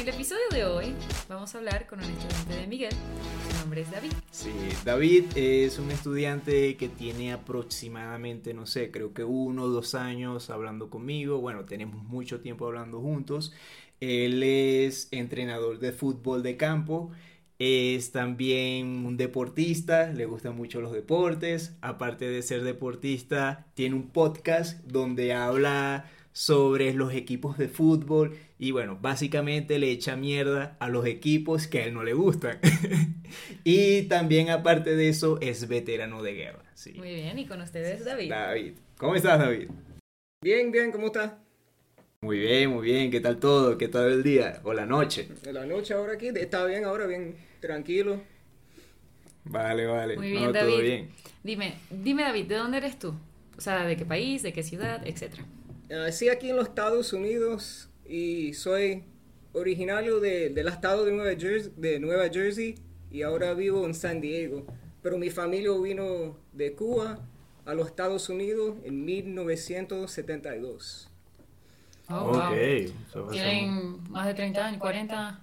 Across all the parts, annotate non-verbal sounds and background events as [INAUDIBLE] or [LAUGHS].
el episodio de hoy vamos a hablar con un estudiante de Miguel. Su nombre es David. Sí, David es un estudiante que tiene aproximadamente, no sé, creo que uno o dos años hablando conmigo. Bueno, tenemos mucho tiempo hablando juntos. Él es entrenador de fútbol de campo. Es también un deportista, le gustan mucho los deportes. Aparte de ser deportista, tiene un podcast donde habla sobre los equipos de fútbol y bueno, básicamente le echa mierda a los equipos que a él no le gustan. [LAUGHS] y también aparte de eso es veterano de guerra. Sí. Muy bien, y con ustedes David. David. ¿Cómo estás David? Bien, bien, ¿cómo estás? Muy bien, muy bien. ¿Qué tal todo? ¿Qué tal el día? ¿O la noche? La noche ahora aquí, está bien ahora, bien tranquilo. Vale, vale. Muy bien, David. Dime, dime David, ¿de dónde eres tú? O sea, ¿de qué país, de qué ciudad, etcétera? Nací aquí en los Estados Unidos y soy originario de, del estado de Nueva, Jersey, de Nueva Jersey y ahora vivo en San Diego. Pero mi familia vino de Cuba a los Estados Unidos en 1972. Oh, ok. Tienen más de 30 años, 40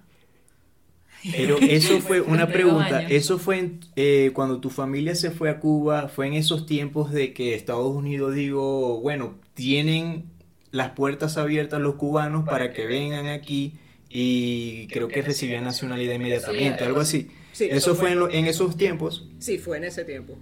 pero eso fue [LAUGHS] una pregunta, eso fue eh, cuando tu familia se fue a Cuba, fue en esos tiempos de que Estados Unidos digo, bueno, tienen las puertas abiertas a los cubanos para que vengan aquí y creo que recibían nacionalidad inmediatamente, algo así. ¿Eso fue en, esos tiempos? Sí, fue en ese tiempo.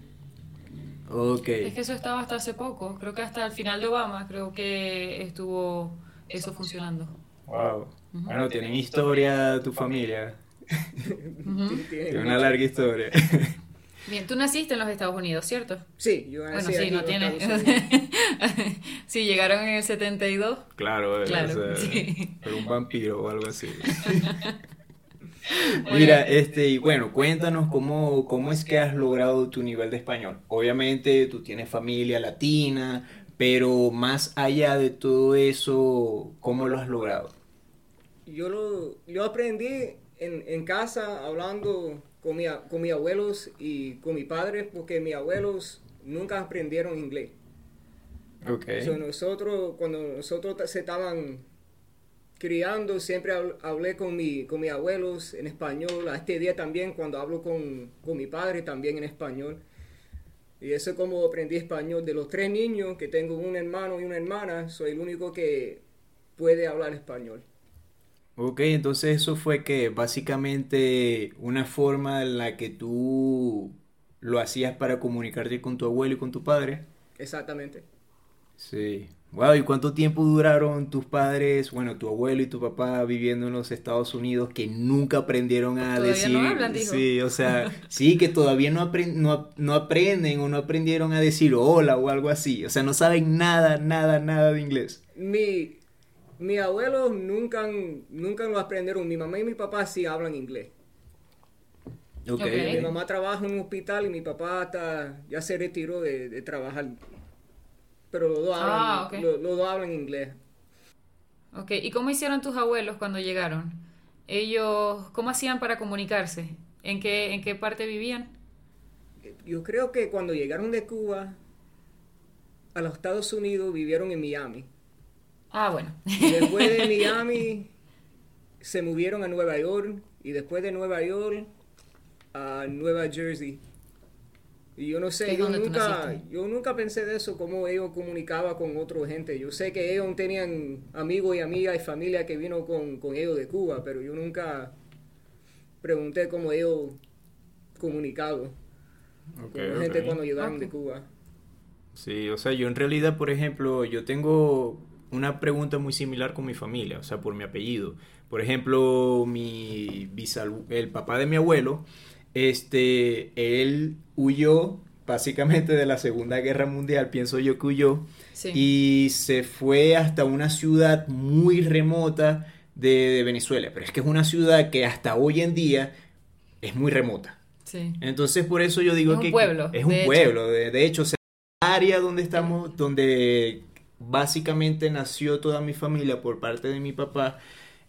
Ok. Es que eso estaba hasta hace poco, creo que hasta el final de Obama creo que estuvo eso funcionando. Wow. Bueno, tienen historia tu familia. [LAUGHS] Tiene una larga historia. [LAUGHS] Bien, tú naciste en los Estados Unidos, ¿cierto? Sí, yo nací bueno, sí, no tiene... [LAUGHS] sí, llegaron en el 72. Claro, claro pero un vampiro o algo así. [LAUGHS] Mira, este, y bueno, cuéntanos cómo, cómo es que has logrado tu nivel de español. Obviamente tú tienes familia latina, pero más allá de todo eso, ¿cómo lo has logrado? Yo lo yo aprendí en, en casa hablando con, mi, con mis abuelos y con mi padre porque mis abuelos nunca aprendieron inglés. Okay. nosotros, cuando nosotros se estaban criando, siempre hablé con, mi, con mis abuelos en español. A este día también, cuando hablo con, con mi padre, también en español. Y eso es como aprendí español. De los tres niños, que tengo un hermano y una hermana, soy el único que puede hablar español. Ok, entonces eso fue que básicamente una forma en la que tú lo hacías para comunicarte con tu abuelo y con tu padre. Exactamente. Sí. Wow, ¿y cuánto tiempo duraron tus padres, bueno, tu abuelo y tu papá viviendo en los Estados Unidos que nunca aprendieron a decir... No hablan, Sí, o sea, [LAUGHS] sí, que todavía no, no, no aprenden o no aprendieron a decir hola o algo así. O sea, no saben nada, nada, nada de inglés. Mi, mi abuelo nunca, nunca lo aprendieron. Mi mamá y mi papá sí hablan inglés. Okay. Mi mamá trabaja en un hospital y mi papá ya se retiró de, trabajar. Pero los dos, ah, hablan, los, dos hablan inglés. Ok, ¿y cómo hicieron tus abuelos cuando llegaron? Ellos, ¿cómo hacían para comunicarse? ¿En qué, en qué parte vivían? Yo creo que cuando llegaron de Cuba a los Estados Unidos vivieron en Miami. Ah, bueno. después de [LAUGHS] Miami se movieron a Nueva York y después de Nueva York a Nueva Jersey. Y yo no sé, yo nunca, yo nunca pensé de eso, cómo ellos comunicaban con otra gente. Yo sé que ellos tenían amigos y amigas y familia que vino con, ellos de Cuba, pero yo nunca pregunté cómo ellos comunicaban con la gente cuando llegaron de Cuba. Sí, o sea, yo en realidad, por ejemplo, yo tengo una pregunta muy similar con mi familia, o sea, por mi apellido. Por ejemplo, mi el papá de mi abuelo, este, él huyó básicamente de la Segunda Guerra Mundial, pienso yo que huyó, y se fue hasta una ciudad muy remota de, Venezuela, pero es que es una ciudad que hasta hoy en día es muy remota. Sí. Entonces por eso yo digo es que un pueblo, es un pueblo, de, de, hecho, el área donde estamos, donde básicamente nació toda mi familia por parte de mi papá,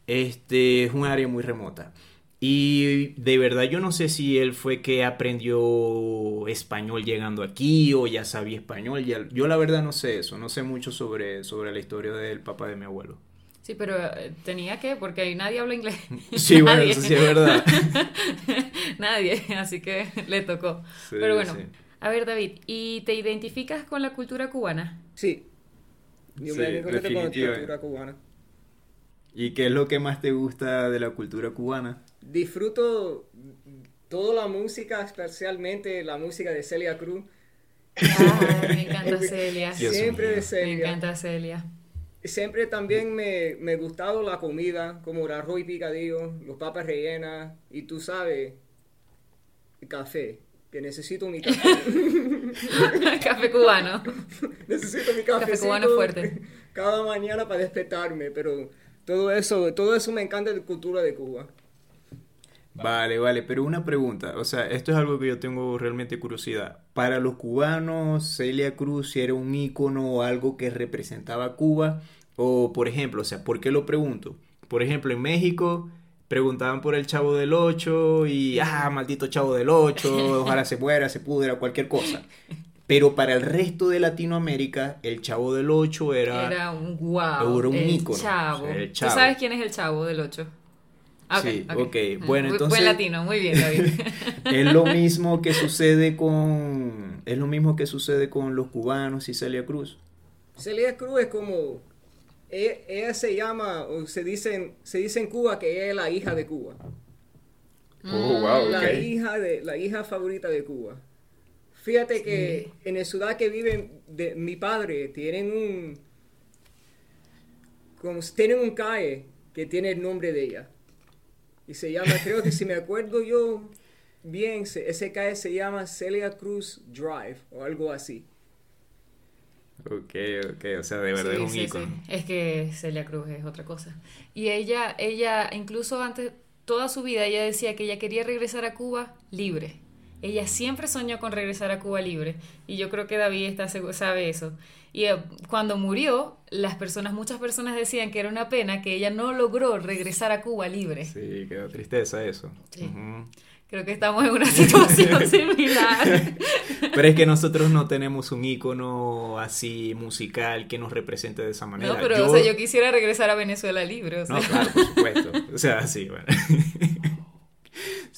este es un área muy remota. Y de verdad yo no sé si él fue que aprendió español llegando aquí o ya sabía español. yo la verdad no sé eso, no sé mucho sobre, sobre la historia del papá de mi abuelo. Sí, pero eh, tenía que, porque ahí nadie habla inglés. [LAUGHS] Sí, bueno, eso sí es verdad. [LAUGHS] nadie, así que le tocó. pero bueno, a ver, David, ¿y te identificas con la cultura cubana? Sí. Yo me identifico con la cultura cubana. ¿Y qué es lo que más te gusta de la cultura cubana? Disfruto toda la música, especialmente la música de Celia Cruz. Ah, me encanta [LAUGHS] Celia. Siempre de Celia. Me encanta Celia. Siempre también me, me ha gustado la comida, como el arroz y picadillo, los papas rellenas, y tú sabes, el café, que necesito mi [LAUGHS] café. café cubano. [LAUGHS] necesito mi café. Café cubano fuerte. Cada mañana para despertarme, pero todo eso, todo eso me encanta de la cultura de Cuba. Vale, vale, pero una pregunta, o sea, esto es algo que yo tengo realmente curiosidad. Para los cubanos, Celia Cruz era un ícono o algo que representaba Cuba, o por ejemplo, o sea, ¿por qué lo pregunto? Por ejemplo, en México preguntaban por el Chavo del Ocho y, ah, maldito Chavo del Ocho, ojalá se muera, se pudra, cualquier cosa. Pero para el resto de Latinoamérica, el Chavo del Ocho era... Era un wow. Era un ícono. Chavo. el chavo. ¿Tú sabes quién es el Chavo del Ocho? sí, ok. Bueno, entonces... Buen latino, muy bien, David. [LAUGHS] es lo mismo que sucede con... Es lo mismo que sucede con los cubanos y Celia Cruz. Celia Cruz es como... E, ella, se llama, o se dice, se dice en Cuba que ella es la hija de Cuba. Oh, wow, la hija de la hija favorita de Cuba. Fíjate que en la ciudad que vive de, mi padre tienen un como, tienen un calle que tiene el nombre de ella. Y se llama, [LAUGHS] creo que si me acuerdo yo bien, ese calle se llama Celia Cruz Drive o algo así. Ok, ok, o sea, de verdad es un sí, Es que Celia Cruz es otra cosa. Y ella, ella, incluso antes, toda su vida, ella decía que ella quería regresar a Cuba libre. Ella siempre soñó con regresar a Cuba libre. Y yo creo que David está, sabe eso. Y eh, cuando murió, las personas, muchas personas decían que era una pena que ella no logró regresar a Cuba libre. Sí, quedó tristeza eso. Creo que estamos en una [LAUGHS] situación [LAUGHS] similar. Pero es que nosotros no tenemos un ícono así musical que nos represente de esa manera. No, pero yo... O sea, yo quisiera regresar a Venezuela libre. No, claro, por supuesto. O sea, sí, bueno. [LAUGHS]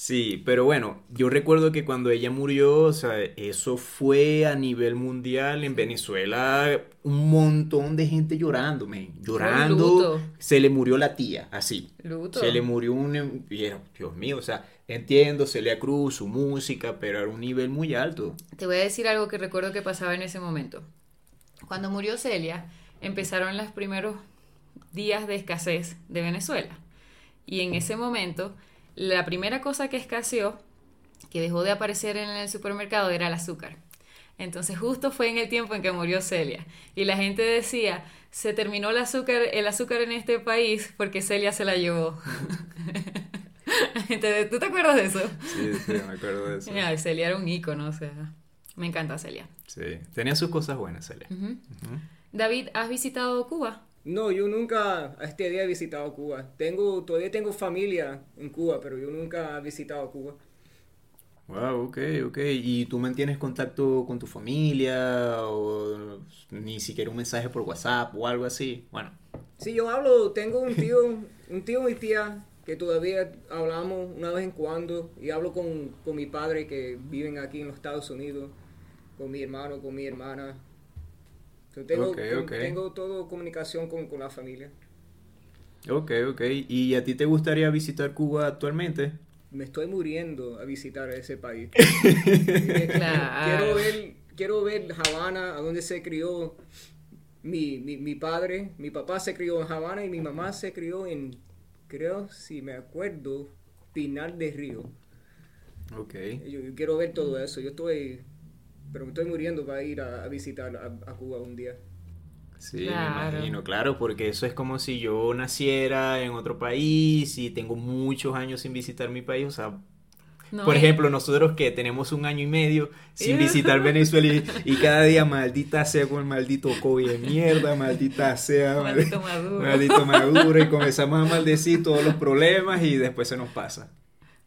Sí, pero bueno, yo recuerdo que cuando ella murió, o sea, eso fue a nivel mundial en Venezuela, un montón de gente llorando, man, llorando. Se le murió la tía, así. Luto. Se le murió un... Dios mío, o sea, entiendo Celia Cruz, su música, pero era un nivel muy alto. Te voy a decir algo que recuerdo que pasaba en ese momento. Cuando murió Celia, empezaron los primeros días de escasez de Venezuela. Y en ese momento la primera cosa que escaseó, que dejó de aparecer en el supermercado, era el azúcar. Entonces justo fue en el tiempo en que murió Celia. Y la gente decía, se terminó el azúcar, el azúcar en este país porque Celia se la llevó. [LAUGHS] ¿Tú te acuerdas de eso? Sí, sí, me acuerdo de eso. [LAUGHS] Celia era un ícono, o sea, me encanta Celia. Sí, tenía sus cosas buenas Celia. David, ¿has visitado Cuba? No, yo nunca a este día he visitado Cuba. Tengo, todavía tengo familia en Cuba, pero yo nunca he visitado Cuba. Wow, ok, ok. ¿Y tú mantienes contacto con tu familia o ni siquiera un mensaje por WhatsApp o algo así? Bueno. Sí, yo hablo, tengo un tío, [LAUGHS] un tío y tía que todavía hablamos una vez en cuando y hablo con, con mi padre que viven aquí en los Estados Unidos, con mi hermano, con mi hermana, tengo, tengo todo comunicación con, con, la familia. Ok, ok. ¿Y a ti te gustaría visitar Cuba actualmente? Me estoy muriendo a visitar ese país. [LAUGHS] claro. quiero, ver, quiero ver Habana, a donde se crió mi, mi, mi, padre. Mi papá se crió en Habana y mi mamá se crió en, creo, si me acuerdo, Pinal de Río. Ok. yo quiero ver todo eso. Yo estoy pero me estoy muriendo para ir a, visitar a, Cuba un día. Sí, me imagino, claro, porque eso es como si yo naciera en otro país y tengo muchos años sin visitar mi país, o sea, por ejemplo, nosotros que tenemos un año y medio sin visitar [LAUGHS] Venezuela y, cada día maldita sea con el maldito COVID de mierda, maldita sea [LAUGHS] maldito maduro. maldito maduro y comenzamos a maldecir todos los problemas y después se nos pasa.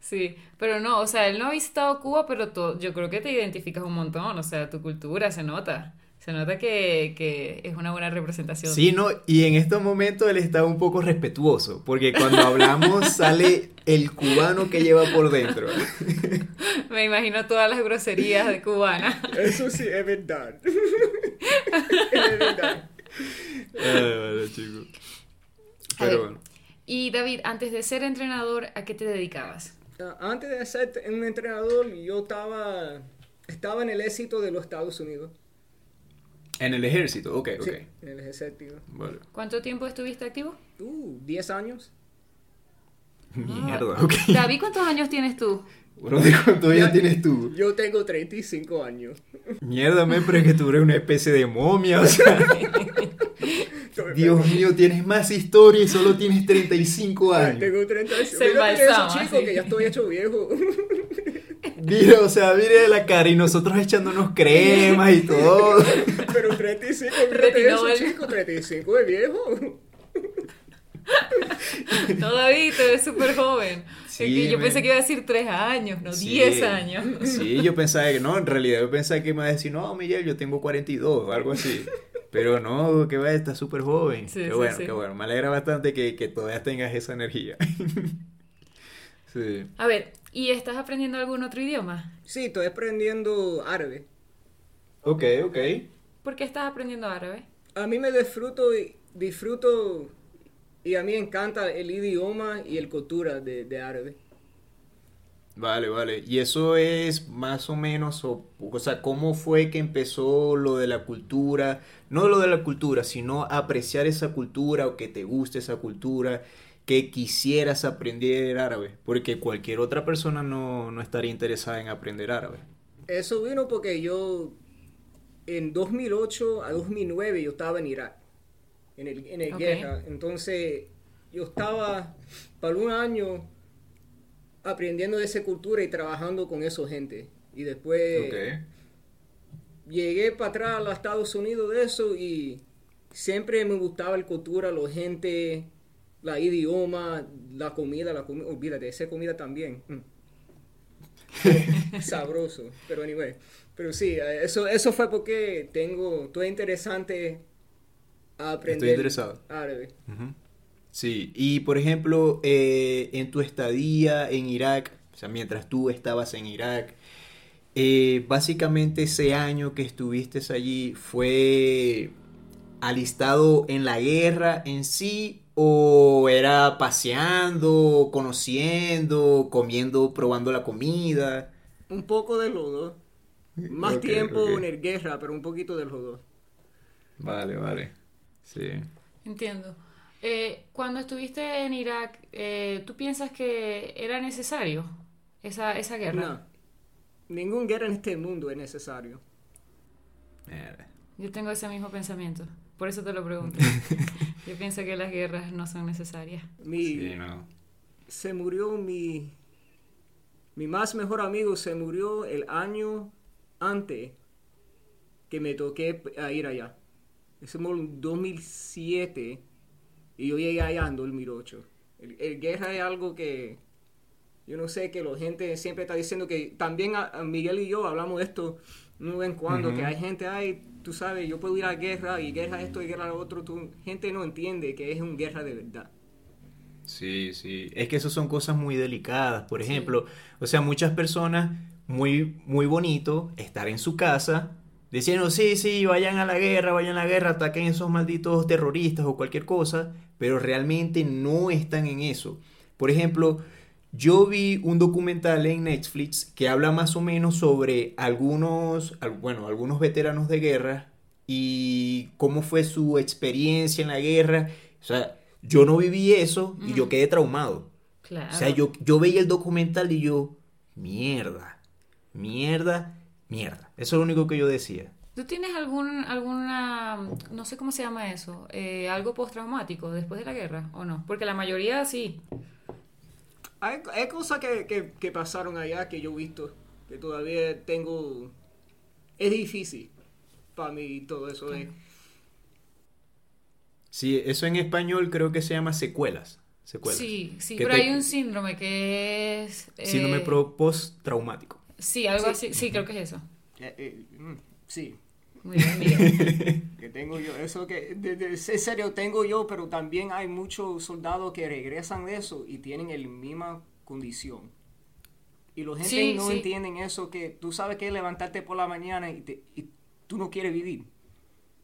Sí, pero no, o sea, él no ha visitado Cuba, pero yo creo que te identificas un montón, o sea, tu cultura se nota. Se nota que, que, es una buena representación. Sí, no, y en estos momentos él está un poco respetuoso, porque cuando hablamos [LAUGHS] sale el cubano que lleva por dentro. Me imagino todas las groserías de cubana. Eso sí, es verdad. [LAUGHS] es verdad. Ay, chico. Pero bueno. Y David, antes de ser entrenador, ¿a qué te dedicabas? Ah, antes de ser un entrenador, yo estaba, estaba en el éxito de los Estados Unidos. En el ejército, ok, ok. Sí, en el ejército. Vale. ¿Cuánto tiempo estuviste activo? Uh, 10 años. [LAUGHS] Mierda, ok. David, ¿cuántos años tienes tú? Bueno, ¿de cuántos años tienes tú? Yo tengo 35 años. Mierda, me, pero es que tú eres una especie de momia, o sea. [LAUGHS] Dios mío, tienes más historia y solo tienes 35 años. Tengo 35 Se eso, chico, sí. que ya estoy hecho viejo. Mira, o sea, mire la cara y nosotros echándonos cremas y todo. Pero 35, mírate eso, Retinol. chico, 35 es viejo. No, David, te ves súper joven. Sí, Es que yo me- pensé que iba a decir 3 años, no Sí. 10 años. Sí, yo pensaba que no, en realidad yo pensaba que me iba a decir, no, Miguel, yo tengo 42 o algo así. Pero no, que va, está súper joven. Sí, qué sí, bueno, sí. qué bueno. Me alegra bastante que, que todavía tengas esa energía. [LAUGHS] sí. A ver, ¿y estás aprendiendo algún otro idioma? Sí, estoy aprendiendo árabe. Ok, ok. ¿Por qué estás aprendiendo árabe? A mí me disfruto y, disfruto y a mí me encanta el idioma y el cultura de, de árabe. Vale, vale. Y eso es más o menos, o, o sea, ¿cómo fue que empezó lo de la cultura? No lo de la cultura, sino apreciar esa cultura o que te guste esa cultura, que quisieras aprender árabe, porque cualquier otra persona no, no estaría interesada en aprender árabe. Eso vino porque yo en 2008 a 2009 yo estaba en Irak, en el, en el Ok. guerra. Entonces yo estaba para un año aprendiendo de esa cultura y trabajando con esa gente. Y después llegué para atrás a los Estados Unidos de eso y siempre me gustaba la cultura, la gente, la idioma, la comida, la comida, olvídate, esa comida también. Mm. [LAUGHS] Sabroso, pero anyway. Pero sí, eso, eso fue porque tengo, estoy interesante a aprender interesado. árabe. Sí, y por ejemplo, eh, en tu estadía en Irak, o sea, mientras tú estabas en Irak, eh, básicamente ese año que estuviste allí fue alistado en la guerra en sí o era paseando, conociendo, comiendo, probando la comida. Un poco de los dos. Más tiempo en el guerra, pero un poquito de los dos. Vale, vale. Sí. Entiendo. Eh, cuando estuviste en Irak, eh, ¿tú piensas que era necesario esa, esa guerra? No. Ningún guerra en este mundo es necesario. Mierda. Yo tengo ese mismo pensamiento, por eso te lo pregunto. [LAUGHS] Yo pienso que las guerras no son necesarias. Mi, Sí, no. se murió mi mi más mejor amigo se murió el año antes que me toqué a ir allá. Fue en 2007 y yo llegué allá en 2008. El, el guerra es algo que yo no sé que la gente siempre está diciendo que también a, a Miguel y yo hablamos de esto de vez en cuando Ujú. que hay gente ay tú sabes yo puedo ir a guerra y guerra esto y guerra lo otro gente no entiende que es un guerra de verdad. Sí, sí. Es que eso son cosas muy delicadas. Por ejemplo, o sea, muchas personas, muy, muy bonito estar en su casa diciendo, sí, sí, vayan a la guerra, vayan a la guerra, ataquen esos malditos terroristas o cualquier cosa, pero realmente no están en eso. Por ejemplo, yo vi un documental en Netflix que habla más o menos sobre algunos, al- bueno, algunos veteranos de guerra y cómo fue su experiencia en la guerra. O sea, yo no viví eso y yo quedé traumado. Claro. O sea, yo, yo veía el documental y yo, mierda, mierda, mierda. Eso es lo único que yo decía. ¿Tú tienes algún, alguna, no sé cómo se llama eso, eh, algo postraumático después de la guerra o no? Porque la mayoría sí. Hay, hay cosas que, que, que pasaron allá que yo he visto, que todavía tengo... Es difícil para mí todo eso de... Sí, eso en español creo que se llama secuelas. Secuelas. Sí, sí, Que pero te- hay un síndrome que es... eh, Síndrome pro- post-traumático. Sí, algo Sí. así, sí, creo que es eso. eh, eh, mm, sí. Muy bien, Miguel. [LAUGHS] que tengo yo, eso que, de, de, serio, tengo yo, pero también hay muchos soldados que regresan de eso y tienen la misma condición. Y la gente no entienden eso, que tú sabes que levantarte por la mañana y, te, y tú no quieres vivir.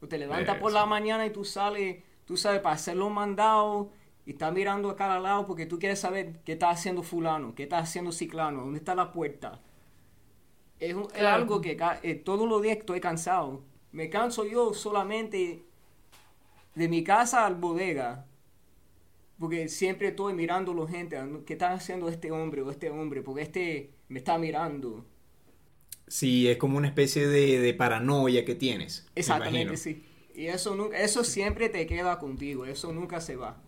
O te levantas por la mañana y tú sales, tú sabes, para hacer los mandados y estás mirando a cada lado porque tú quieres saber qué está haciendo fulano, qué está haciendo ciclano, dónde está la puerta. Es, algo que eh, todos los días estoy cansado. Me canso yo solamente de mi casa al bodega. Porque siempre estoy mirando a la gente, ¿qué está haciendo este hombre o este hombre? Porque este me está mirando. Sí, es como una especie de, paranoia que tienes. Exactamente, sí. Y eso, nunca, eso siempre te queda contigo, eso nunca se va.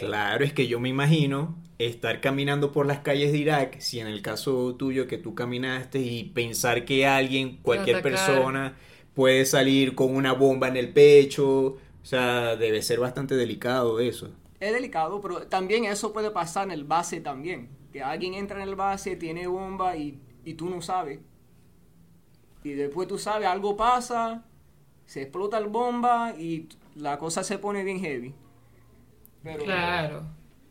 Claro, es que yo me imagino estar caminando por las calles de Irak, si en el caso tuyo que tú caminaste y pensar que alguien, cualquier persona, puede salir con una bomba en el pecho, o sea, debe ser bastante delicado eso. Es delicado, pero también eso puede pasar en el base también, que alguien entra en el base, tiene bomba y, y tú no sabes. Y después tú sabes, algo pasa, se explota el bomba y la cosa se pone bien heavy. Pero, claro.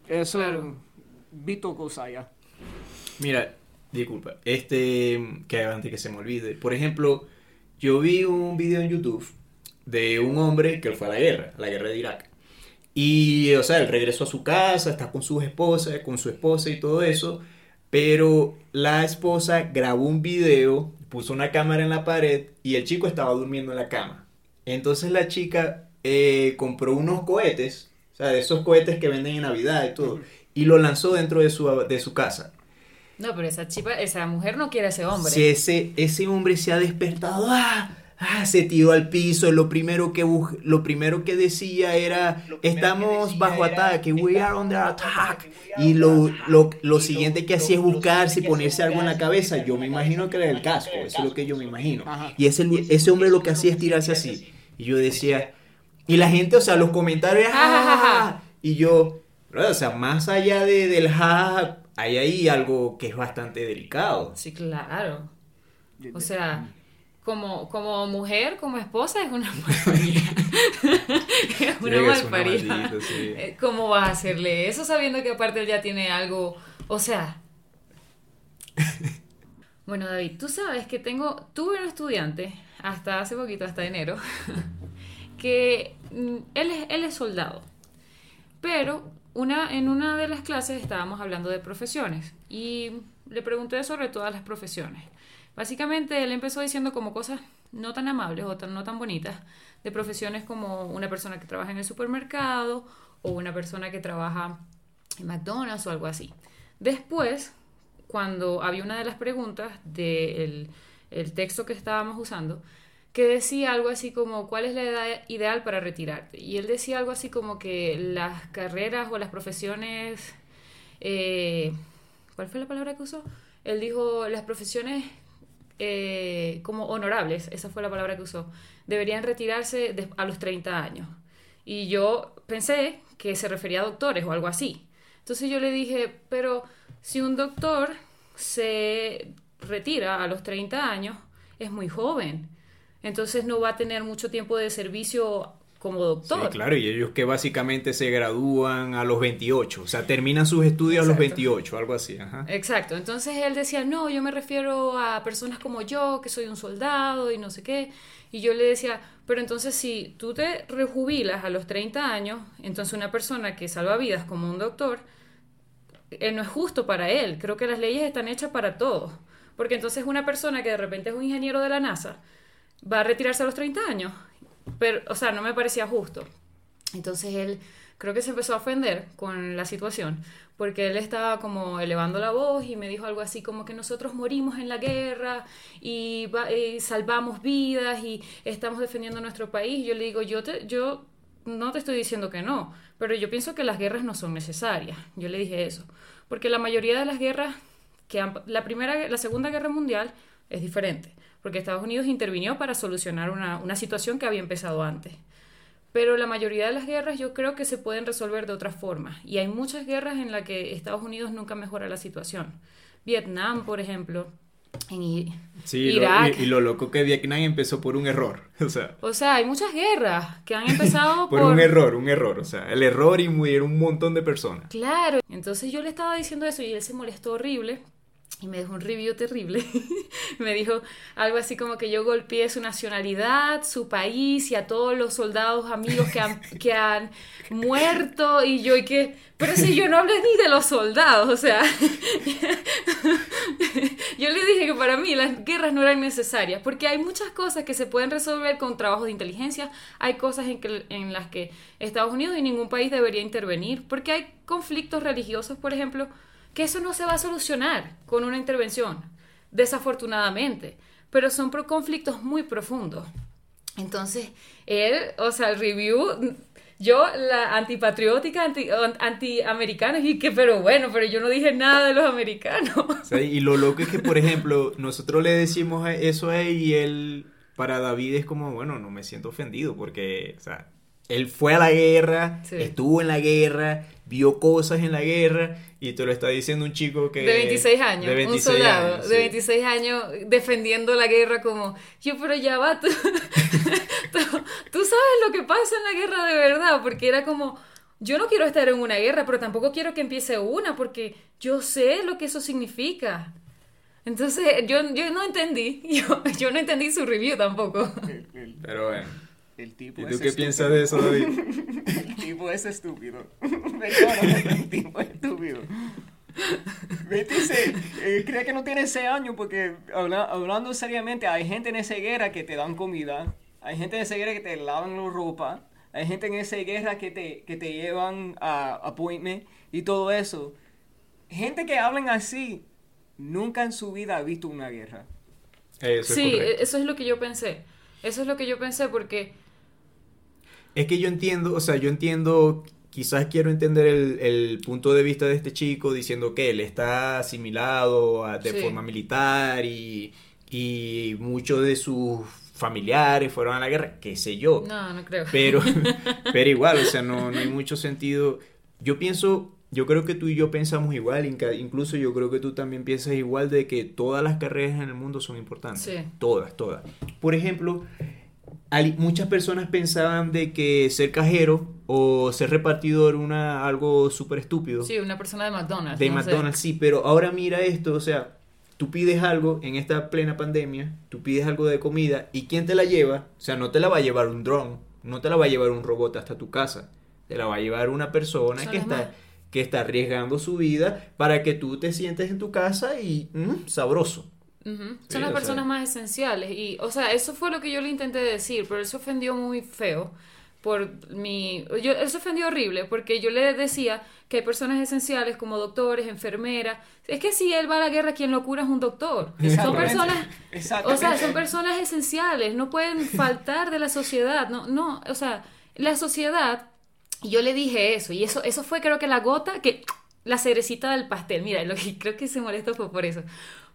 Eso, claro. visto cosa ya. Mira, disculpa, este, que antes que se me olvide, por ejemplo, yo vi un video en YouTube de un hombre que fue a la guerra, a la guerra de Irak. Y, o sea, él regresó a su casa, está con su esposa, con su esposa y todo eso, pero la esposa grabó un video, puso una cámara en la pared y el chico estaba durmiendo en la cama. Entonces la chica eh, compró unos cohetes sea, de esos cohetes que venden en Navidad y todo. Y lo lanzó dentro de su, de su casa. No, pero esa chica, esa mujer no quiere a ese hombre. Si ese, ese hombre se ha despertado, ¡ah! ¡ah! se tiró al piso, lo primero que, lo primero que decía era, estamos bajo ataque, we are under attack. Y lo, lo, lo siguiente que hacía es buscarse y ponerse algo en la cabeza. Yo me imagino que era el casco, eso es lo que yo me imagino. Y ese, ese hombre lo que hacía es tirarse así. Y yo decía, y la gente, o sea, los comentarios, ja, y yo, o sea, más allá de, del ja, hay ahí algo que es bastante delicado. Sí, claro. O sea, como, como mujer, como esposa, es una [LAUGHS] malparida. [LAUGHS] es una malparida. Eh, ¿Cómo vas a hacerle eso sabiendo que aparte él ya tiene algo? O sea. [LAUGHS] bueno, David, tú sabes que tengo, tuve un estudiante hasta hace poquito, hasta enero, que mm, él es, él es soldado, pero una, en una de las clases estábamos hablando de profesiones y le pregunté sobre todas las profesiones. Básicamente él empezó diciendo como cosas no tan amables o tan, no tan bonitas de profesiones como una persona que trabaja en el supermercado o una persona que trabaja en McDonald's o algo así. Después, cuando había una de las preguntas del el texto que estábamos usando, que decía algo así como, ¿cuál es la edad ideal para retirarte? Y él decía algo así como que las carreras o las profesiones, eh, ¿cuál fue la palabra que usó? Él dijo, las profesiones eh, como honorables, esa fue la palabra que usó, deberían retirarse a los 30 años. Y yo pensé que se refería a doctores o algo así. Entonces yo le dije, pero si un doctor se retira a los 30 años, es muy joven entonces no va a tener mucho tiempo de servicio como doctor. Sí, claro, y ellos que básicamente se gradúan a los 28, o sea, terminan sus estudios a los 28, algo así. Exacto, entonces él decía, no, yo me refiero a personas como yo, que soy un soldado y no sé qué, y yo le decía, pero entonces si tú te rejubilas a los 30 años, entonces una persona que salva vidas como un doctor, eh, no es justo para él, creo que las leyes están hechas para todos, porque entonces una persona que de repente es un ingeniero de la NASA, va a retirarse a los 30 años. Pero, o sea, no me parecía justo. Entonces él creo que se empezó a ofender con la situación, porque él estaba como elevando la voz y me dijo algo así como que nosotros morimos en la guerra y, salvamos vidas y estamos defendiendo nuestro país. yo le digo, yo, te, yo no te estoy diciendo que no, pero yo pienso que las guerras no son necesarias. Yo le dije eso, porque la mayoría de las guerras que la primera, la segunda guerra mundial es diferente porque Estados Unidos intervinió para solucionar una, situación que había empezado antes. Pero la mayoría de las guerras yo creo que se pueden resolver de otra forma. Y hay muchas guerras en las que Estados Unidos nunca mejora la situación. Vietnam, por ejemplo, en sí, Irak. y, lo loco que Vietnam empezó por un error. [LAUGHS] O sea, o sea hay muchas guerras que han empezado por, [LAUGHS] por, un error, un error. O sea, el error y murieron un montón de personas. Claro. Entonces yo le estaba diciendo eso y él se molestó horrible y me dejó un review terrible. [LAUGHS] me dijo algo así como que yo golpeé su nacionalidad, su país y a todos los soldados amigos que han, [LAUGHS] que han muerto y yo y que, pero si yo no hablé ni de los soldados, o sea, [LAUGHS] yo le dije que para mí las guerras no eran necesarias porque hay muchas cosas que se pueden resolver con trabajo de inteligencia, hay cosas en, que, en las que Estados Unidos y ningún país debería intervenir porque hay conflictos religiosos, por ejemplo, que eso no se va a solucionar con una intervención, desafortunadamente, pero son conflictos muy profundos. Entonces, él, o sea, el review, yo, la antipatriótica, anti, antiamericana, y que, pero bueno, pero yo no dije nada de los americanos. y lo loco es que, por ejemplo, nosotros le decimos eso a él y él, para David es como, bueno, no me siento ofendido porque, o sea, él fue a la guerra, estuvo en la guerra, vio cosas en la guerra y te lo está diciendo un chico que... De 26 años, un soldado de 26 años defendiendo la guerra como, yo pero ya va, [LAUGHS] tú, tú, sabes lo que pasa en la guerra de verdad, porque era como, yo no quiero estar en una guerra, pero tampoco quiero que empiece una, porque yo sé lo que eso significa. Entonces, yo, yo no entendí, [LAUGHS] yo, yo no entendí su review tampoco. Pero bueno. El tipo ¿Y tú qué piensas de eso, David? [LAUGHS] el tipo es estúpido. el tipo es estúpido. Dice, eh, cree que no tiene ese año porque hablando seriamente, hay gente en esa guerra que te dan comida, hay gente en esa guerra que te lavan la ropa, hay gente en esa guerra que te, que te llevan a appointment y todo eso. Gente que hablan así, nunca en su vida ha visto una guerra. sí, eso es lo que yo pensé. Eso es lo que yo pensé porque es que yo entiendo, o sea, yo entiendo, quizás quiero entender el, punto de vista de este chico diciendo que él está asimilado de forma militar y, y muchos de sus familiares fueron a la guerra, qué sé yo. No, no creo. Pero, [LAUGHS] pero igual, o sea, no, no hay mucho sentido. Yo pienso, yo creo que tú y yo pensamos igual, incluso yo creo que tú también piensas igual de que todas las carreras en el mundo son importantes. Sí. Todas, todas. Por ejemplo, muchas personas pensaban de que ser cajero o ser repartidor era algo súper estúpido. Sí, una persona de McDonald's. De McDonald's, sí, pero ahora mira esto, o sea, tú pides algo en esta plena pandemia, tú pides algo de comida y ¿quién te la lleva? O sea, no te la va a llevar un dron, no te la va a llevar un robot hasta tu casa, te la va a llevar una persona que está, que está arriesgando su vida para que tú te sientes en tu casa y mm, sabroso. Son las personas más esenciales. Y, o sea, eso fue lo que yo le intenté decir, pero él se ofendió muy feo por mi... Yo, él se ofendió horrible porque yo le decía que hay personas esenciales como doctores, enfermeras. Es que si él va a la guerra, quien lo cura es un doctor. Son personas... O sea, son personas esenciales, no pueden [LAUGHS] faltar de la sociedad. No, no, o sea, la sociedad... Yo le dije eso, y eso, eso fue creo que la gota que... La cerecita del pastel. Mira, lo que creo que se molestó fue por eso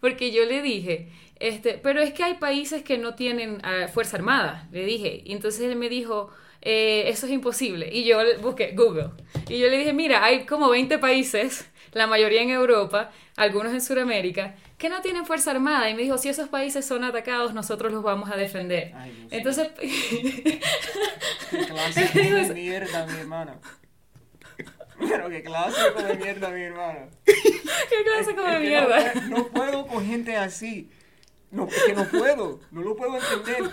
porque yo le dije, este, pero es que hay países que no tienen ah, fuerza armada, le dije. Y entonces él me dijo, eh, eso es imposible. Y yo busqué Google. Y yo le dije, mira, hay como 20 países, la mayoría en Europa, algunos en Sudamérica, que no tienen fuerza armada. Y me dijo, si esos países son atacados, nosotros los vamos a defender. entonces... [LAUGHS] ¿Qué clase de mierda, mi hermano? Pero qué clase de mierda, mi hermano. ¿Qué clase de mierda? No, puedo con gente así. No, es que no puedo. No lo puedo entender.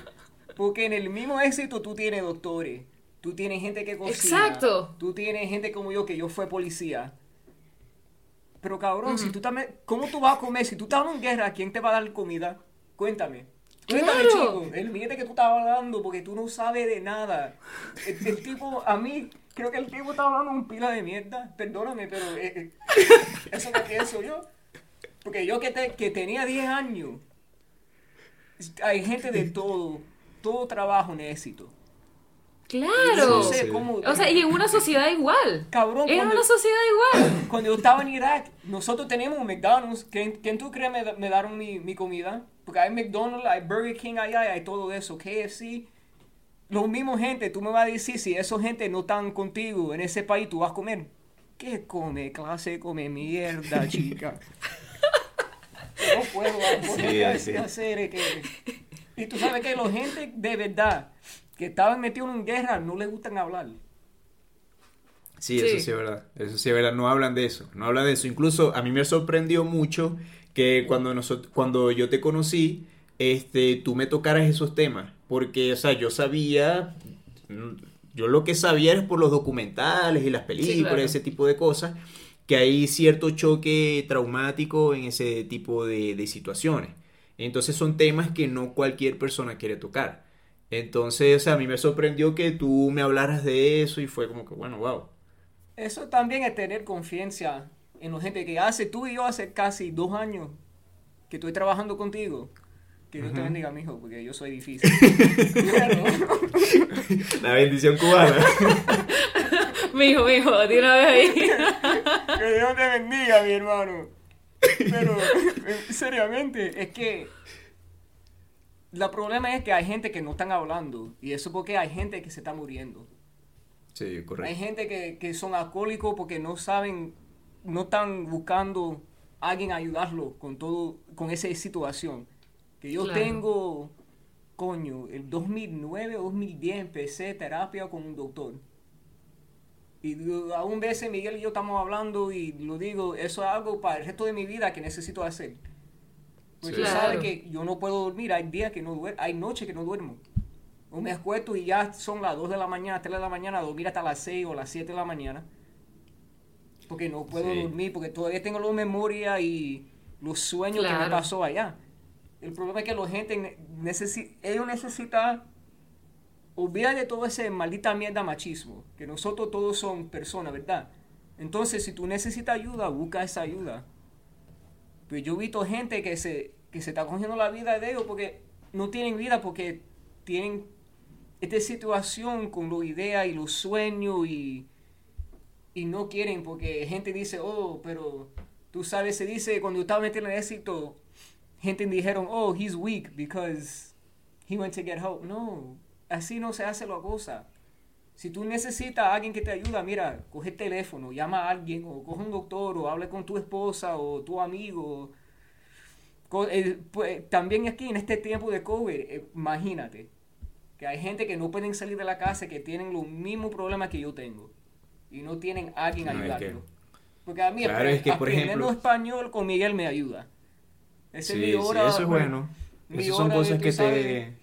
Porque en el mismo éxito tú tienes doctores. Tú tienes gente que cocina. Exacto. Tú tienes gente como yo, que yo fue policía. Pero cabrón, si tú también, ¿cómo tú vas a comer? Si tú estás en guerra, ¿quién te va a dar comida? Cuéntame. Cuéntame, chico. El mierda que tú estabas hablando, porque tú no sabes de nada. el tipo, a mí, Creo que el tipo estaba hablando un pila de mierda. Perdóname, pero eh, eh, [LAUGHS] eso es lo que pienso yo. Porque yo que, te, que tenía 10 años, hay gente de [LAUGHS] todo, todo trabajo en éxito. Claro. o sea, y en una sociedad igual. Cabrón. En una sociedad igual. [COUGHS] Cuando yo estaba en Irak, nosotros teníamos un McDonald's. ¿Quién, ¿quién tú crees me, me dieron mi, mi, comida? Porque hay McDonald's, hay Burger King allá, hay todo eso. KFC los mismos gente, tú me vas a decir, si esos gente no están contigo en ese país, tú vas a comer. ¿Qué come? Clase come mierda, [LAUGHS] chica. no puedo hacer que... Y tú sabes que la gente de verdad que estaban metidos en guerra no les gustan hablar. Sí, eso sí es verdad. Eso sí es verdad. No hablan de eso. No hablan de eso. Incluso a mí me sorprendió mucho que cuando, nosotros, cuando yo te conocí, este, tú me tocaras esos temas. Porque, o sea, yo sabía, yo lo que sabía era por los documentales y las películas, ese tipo de cosas, que hay cierto choque traumático en ese tipo de, de situaciones. Entonces son temas que no cualquier persona quiere tocar. Entonces, o sea, a mí me sorprendió que tú me hablaras de eso y fue como que, bueno, wow. Eso también es tener confianza en la gente que hace, tú y yo hace casi dos años que estoy trabajando contigo. Que Dios te bendiga, mijo, porque yo soy difícil. [LAUGHS] La bendición cubana. [LAUGHS] mijo, mijo, de una vez ahí. [LAUGHS] que Dios te bendiga, mi hermano. Pero, eh, seriamente, es que la problema es que hay gente que no están hablando. Y eso porque hay gente que se está muriendo. Sí, correcto. Hay gente que, son alcohólicos porque no saben, no están buscando a alguien ayudarlo con todo, con esa situación. Que yo tengo, coño, el 2009 o 2010 empecé terapia con un doctor. Y aún veces Miguel y yo estamos hablando y lo digo, eso es algo para el resto de mi vida que necesito hacer. Porque sabes que yo no puedo dormir, hay días que no duermo, hay noches que no duermo. O me acuesto y ya son las 2 de la mañana, 3 de la mañana, dormir hasta las 6 o las 7 de la mañana. Porque no puedo dormir, porque todavía tengo la memoria y los sueños que me pasó allá. El problema es que la gente necesita, ellos necesitan olvidar de todo ese maldita mierda machismo, que nosotros todos son personas, ¿verdad? Entonces, si tú necesitas ayuda, busca esa ayuda. Pues yo he visto gente que se, que se está cogiendo la vida de ellos porque no tienen vida, porque tienen esta situación con la idea y los sueños y, y no quieren porque gente dice, oh, pero tú sabes, se dice cuando estaba metiendo en éxito, gente dijeron, oh, he's weak because he went to get help. No, así no se hace la cosa. Si tú necesitas a alguien que te ayude, mira, coge el teléfono, llama a alguien, o coge un doctor, o hable con tu esposa, o tu amigo. Eh, pues, también aquí en este tiempo de COVID, eh, imagínate, que hay gente que no pueden salir de la casa que tienen los mismos problemas que yo tengo y no tienen a alguien a ayudarlo. Porque a mí claro, es que, por ejemplo, español con Miguel me ayuda. Ese sí, eso es bueno. Esas son cosas que te...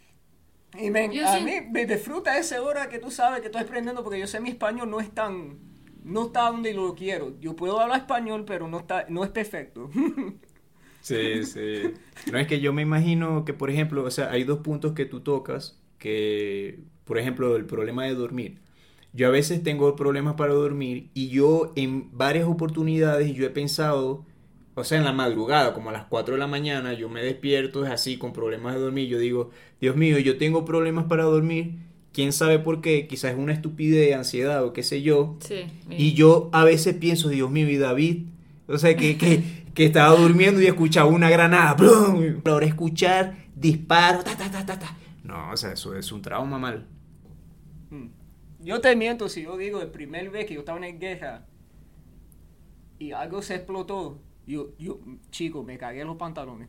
Y me, a mí me disfruta esa hora que tú sabes que estoy aprendiendo porque yo sé mi español no es tan... No está donde lo quiero. Yo puedo hablar español, pero no, está, no es perfecto. [LAUGHS] sí, sí. No es que yo me imagino que, por ejemplo, o sea, hay dos puntos que tú tocas que, por ejemplo, el problema de dormir. Yo a veces tengo problemas para dormir y yo en varias oportunidades yo he pensado, o sea, en la madrugada, como a las 4 de la mañana, yo me despierto, es así, con problemas de dormir, yo digo, Dios mío, yo tengo problemas para dormir, quién sabe por qué, quizás es una estupidez, ansiedad o qué sé yo. y yo a veces pienso, Dios mío, y David, o sea, que, que, [LAUGHS] que estaba durmiendo y escuchaba una granada, ahora escuchar disparos, ta, ta, ta, ta, ta. No, o sea, eso es un trauma mal. Hmm. Yo te miento si yo digo el primer vez que yo estaba en guerra y algo se explotó, yo, yo, chico, me cagué los pantalones.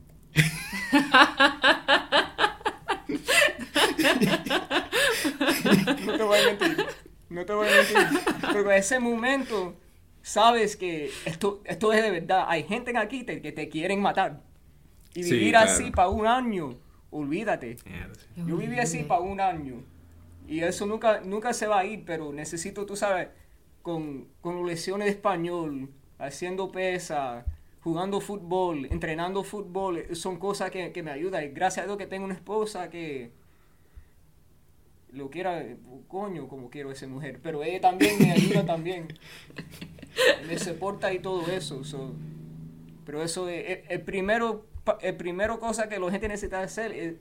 no te voy a mentir. No te voy a mentir. Pero en ese momento, sabes que esto, esto es de verdad. Hay gente aquí que te quieren matar. Y vivir así para un año olvídate. Yo viví así para un año y eso nunca, nunca se va a ir, pero necesito, tú sabes, con, con lecciones de español, haciendo pesa, jugando fútbol, entrenando fútbol, son cosas que, que me ayudan. Gracias a Dios que tengo una esposa que lo quiera, coño, como quiero esa mujer, pero ella también me ayuda también. [LAUGHS] Me soporta y todo eso. pero eso es el primero el primero cosa que la gente necesita hacer es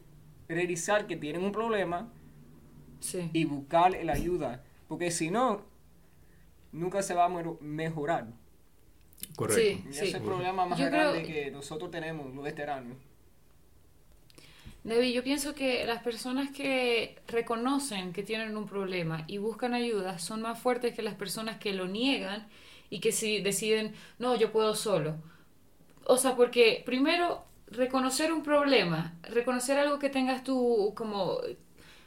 realizar que tienen un problema y buscar la ayuda. Porque si no, nunca se va a mejorar. Correcto. ese es el problema más grande que nosotros tenemos, los veteranos. David, yo pienso que las personas que reconocen que tienen un problema y buscan ayuda son más fuertes que las personas que lo niegan y que si deciden, no, yo puedo solo. O sea, porque primero reconocer un problema, reconocer algo que tengas tú como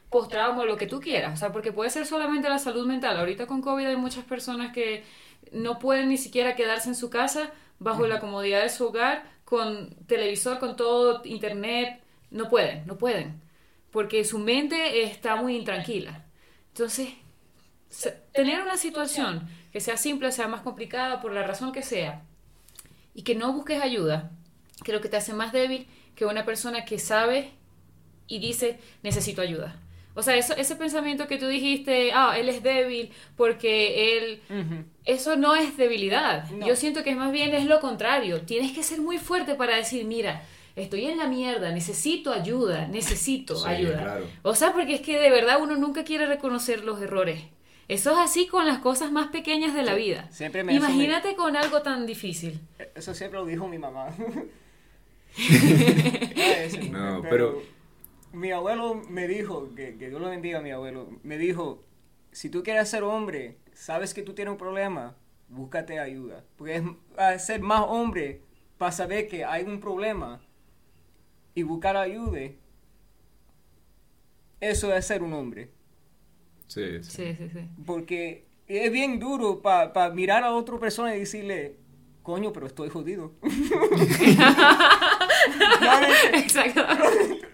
post-trauma o lo que tú quieras, o sea, porque puede ser solamente la salud mental. Ahorita con COVID hay muchas personas que no pueden ni siquiera quedarse en su casa bajo la comodidad de su hogar, con televisor, con todo, internet, no pueden, no pueden, porque su mente está muy intranquila. Entonces, tener una situación que sea simple, sea más complicada, por la razón que sea, y que no busques ayuda, creo que te hace más débil que una persona que sabe y dice, necesito ayuda. O sea, eso, ese pensamiento que tú dijiste, ah, él es débil porque él... Eso no es debilidad. Yo siento que más bien es lo contrario. Tienes que ser muy fuerte para decir, mira, estoy en la mierda, necesito ayuda, necesito ayuda. O sea, porque es que de verdad uno nunca quiere reconocer los errores. Eso es así con las cosas más pequeñas de la vida. Siempre Imagínate con algo tan difícil. Eso siempre lo dijo mi mamá. [LAUGHS] [LAUGHS] no, pero mi abuelo me dijo, que, que Dios lo bendiga mi abuelo, me dijo, si tú quieres ser hombre, sabes que tú tienes un problema, búscate ayuda. Porque es ser más hombre para saber que hay un problema y buscar ayuda. Eso es ser un hombre. Sí, sí, sí. sí, Porque es bien duro para mirar a otra persona y decirle, coño, pero estoy jodido. [LAUGHS] [LAUGHS] Exacto. [LAUGHS]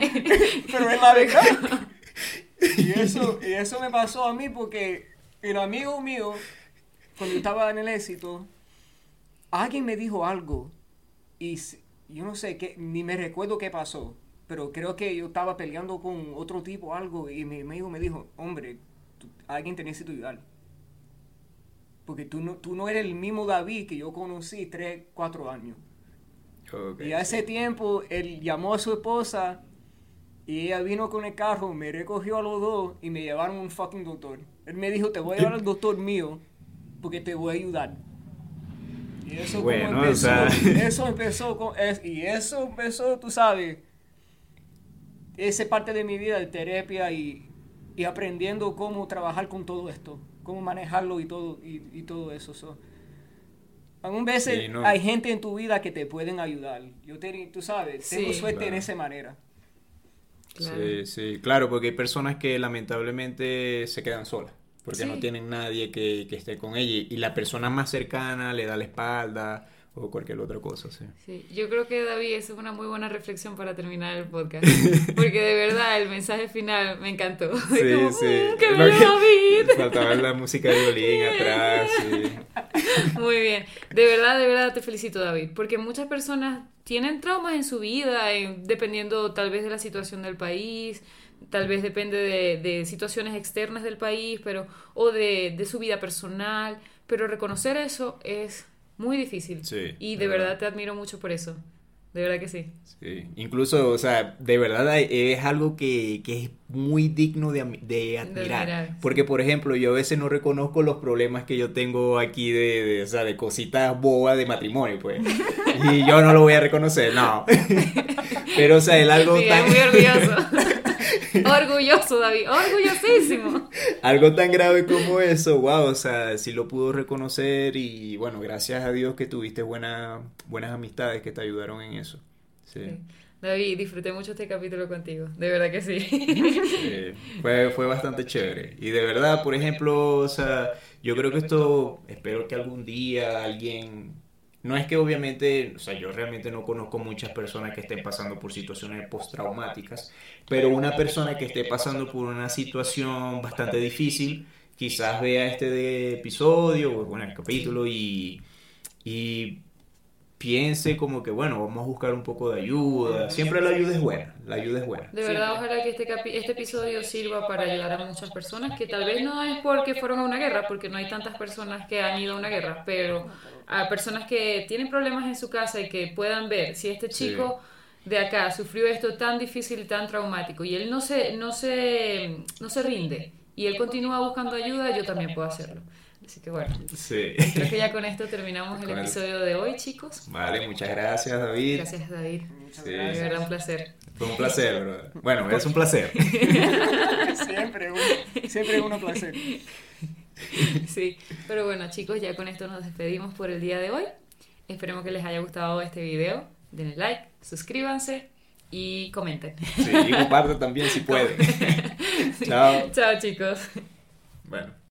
[LAUGHS] Pero es la verdad. Y eso, y eso me pasó a mí porque el amigo mío, cuando estaba en el éxito, alguien me dijo algo y yo no sé, qué, ni me recuerdo qué pasó, pero creo que yo estaba peleando con otro tipo algo y mi amigo me dijo, hombre, alguien te necesita ayudar. Porque tú no, tú no eres el mismo David que yo conocí tres, cuatro años. y a ese tiempo él llamó a su esposa y ella vino con el carro, me recogió a los dos y me llevaron a un fucking doctor. Él me dijo, te voy a llevar al doctor mío porque te voy a ayudar. Y eso bueno, empezó, [LAUGHS] eso empezó con, y eso empezó, tú sabes, esa parte de mi vida de terapia y, y aprendiendo cómo trabajar con todo esto, cómo manejarlo y todo, y, todo eso. So, Algunas veces hay gente en tu vida que te pueden ayudar. Yo te, tú sabes, tengo suerte en esa manera. Sí, sí, claro, porque hay personas que lamentablemente se quedan solas, porque no tienen nadie que, que esté con ella y la persona más cercana le da la espalda o cualquier otra cosa, sí. Sí, yo creo que David, es una muy buena reflexión para terminar el podcast, [LAUGHS] porque de verdad el mensaje final me encantó. [LAUGHS] Sí, sí. Mm, ¡Qué David! Faltaba la música de violín atrás. Sí. [LAUGHS] Muy bien, de verdad, de verdad te felicito David, porque muchas personas tienen traumas en su vida, dependiendo tal vez de la situación del país, tal vez depende de, de situaciones externas del país, pero o de, de su vida personal, pero reconocer eso es muy difícil. Sí, y de, verdad. te admiro mucho por eso. De verdad que sí. Sí, incluso, o sea, de verdad es algo que, que es muy digno de, de admirar. Porque, por ejemplo, yo a veces no reconozco los problemas que yo tengo aquí de, de, o sea, de cositas bobas de matrimonio, pues. [LAUGHS] y yo no lo voy a reconocer, no. [LAUGHS] Pero, o sea, es algo tan... muy orgulloso. [LAUGHS] [LAUGHS] Orgulloso, David, orgullosísimo. Algo tan grave como eso, wow, o sea, sí lo pudo reconocer y bueno, gracias a Dios que tuviste buenas amistades que te ayudaron en eso. Sí. David, disfruté mucho este capítulo contigo, de verdad que sí. fue, fue bastante chévere. Y de verdad, por ejemplo, o sea, yo creo que esto, espero que algún día alguien no es que obviamente, o sea, yo realmente no conozco muchas personas que estén pasando por situaciones postraumáticas, pero una persona que esté pasando por una situación bastante difícil, quizás vea este episodio o bueno, el capítulo y, y piense como que, bueno, vamos a buscar un poco de ayuda. Siempre la ayuda es buena, la ayuda es buena. De verdad, ojalá que este, este episodio sirva para ayudar a muchas personas que tal vez no es porque fueron a una guerra, porque no hay tantas personas que han ido a una guerra, pero a personas que tienen problemas en su casa y que puedan ver si este chico... de acá sufrió esto tan difícil tan traumático y él no se, no se, no se rinde y él continúa buscando ayuda, yo también puedo hacerlo. Así que bueno. Sí. Creo que ya con esto terminamos el episodio de hoy, chicos. Vale, muchas gracias, David. Gracias, David. Sí. De verdad, un placer. Fue un placer, bro. Bueno, es un placer. [LAUGHS] siempre, uno, siempre es un placer. Sí, pero bueno, chicos, ya con esto nos despedimos por el día de hoy. Esperemos que les haya gustado este video. denle like, suscríbanse y comenten. Sí, y compartan también si pueden. [LAUGHS] Chao. Chao chicos. Bueno.